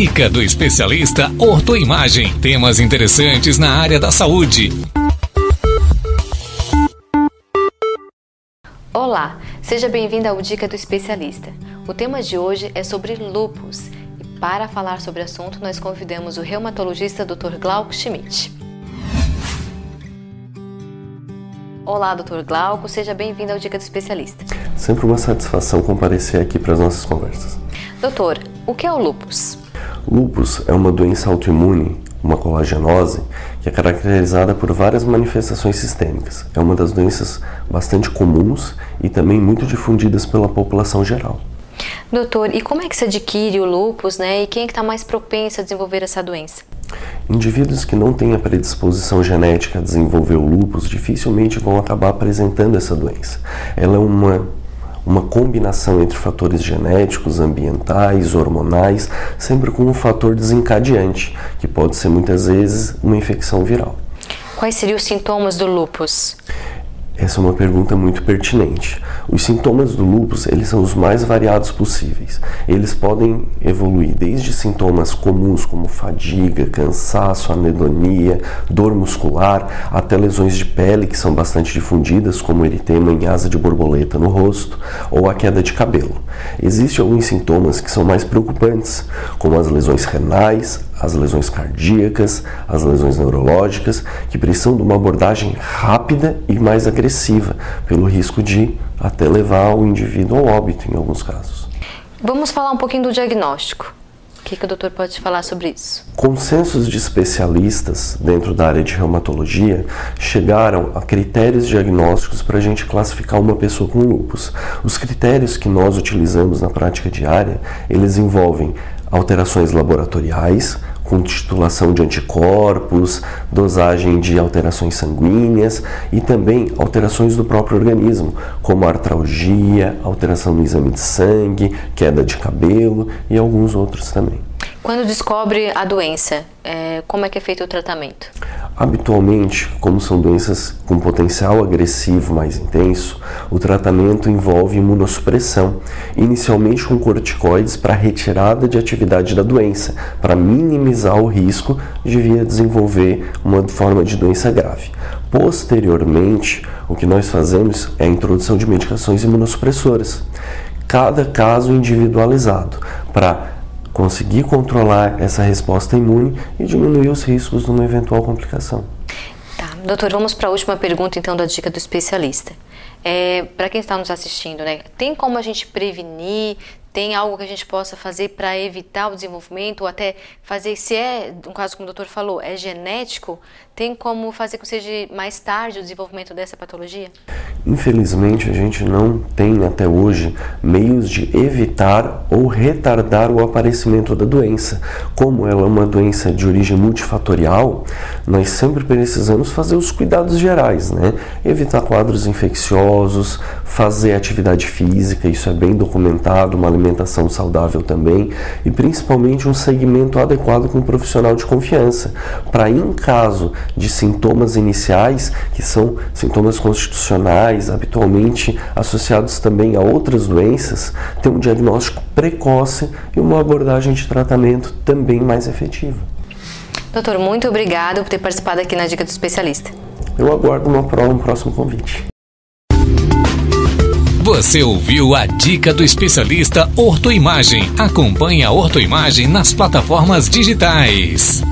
Dica do especialista Ortoimagem. Temas interessantes na área da saúde. Olá, seja bem-vindo ao Dica do Especialista. O tema de hoje é sobre lupus e para falar sobre o assunto nós convidamos o reumatologista Dr. Glauco Schmidt. Olá, Dr. Glauco, seja bem-vindo ao Dica do Especialista. Sempre uma satisfação comparecer aqui para as nossas conversas. Doutor, o que é o lupus? Lupus é uma doença autoimune, uma colagenose, que é caracterizada por várias manifestações sistêmicas. É uma das doenças bastante comuns e também muito difundidas pela população geral. Doutor, e como é que se adquire o lupus, né? E quem é que está mais propenso a desenvolver essa doença? Indivíduos que não têm a predisposição genética a desenvolver o lupus dificilmente vão acabar apresentando essa doença. Ela é uma, uma combinação entre fatores genéticos, ambientais, hormonais, sempre com um fator desencadeante, que pode ser muitas vezes uma infecção viral. Quais seriam os sintomas do lupus? Essa é uma pergunta muito pertinente. Os sintomas do lúpus, eles são os mais variados possíveis. Eles podem evoluir desde sintomas comuns como fadiga, cansaço, anedonia, dor muscular, até lesões de pele que são bastante difundidas, como eritema em asa de borboleta no rosto ou a queda de cabelo. Existem alguns sintomas que são mais preocupantes, como as lesões renais, as lesões cardíacas, as lesões neurológicas, que precisam de uma abordagem rápida e mais agressiva, pelo risco de até levar o indivíduo ao óbito em alguns casos. Vamos falar um pouquinho do diagnóstico. O que, que o doutor pode falar sobre isso? Consensos de especialistas dentro da área de reumatologia chegaram a critérios diagnósticos para a gente classificar uma pessoa com lúpus. Os critérios que nós utilizamos na prática diária, eles envolvem alterações laboratoriais, com titulação de anticorpos, dosagem de alterações sanguíneas e também alterações do próprio organismo, como artralgia, alteração no exame de sangue, queda de cabelo e alguns outros também. Quando descobre a doença, é, como é que é feito o tratamento? Habitualmente, como são doenças com potencial agressivo mais intenso, o tratamento envolve imunossupressão, inicialmente com corticoides para retirada de atividade da doença, para minimizar o risco de vir a desenvolver uma forma de doença grave. Posteriormente, o que nós fazemos é a introdução de medicações imunossupressoras, cada caso individualizado, para conseguir controlar essa resposta imune e diminuir os riscos de uma eventual complicação. Tá, doutor, vamos para a última pergunta então da dica do especialista. É, para quem está nos assistindo, né, tem como a gente prevenir? Tem algo que a gente possa fazer para evitar o desenvolvimento ou até fazer, se é, no caso como o doutor falou, é genético, tem como fazer com que seja mais tarde o desenvolvimento dessa patologia? Infelizmente, a gente não tem até hoje meios de evitar ou retardar o aparecimento da doença. Como ela é uma doença de origem multifatorial, nós sempre precisamos fazer os cuidados gerais, né? Evitar quadros infecciosos, fazer atividade física, isso é bem documentado, uma alimentação saudável também, e principalmente um segmento adequado com um profissional de confiança, para em caso de sintomas iniciais, que são sintomas constitucionais, habitualmente associados também a outras doenças, ter um diagnóstico precoce e uma abordagem de tratamento também mais efetiva. Doutor, muito obrigado por ter participado aqui na Dica do Especialista. Eu aguardo uma prova, um próximo convite. Você ouviu a dica do especialista Ortoimagem. Acompanhe a Ortoimagem nas plataformas digitais.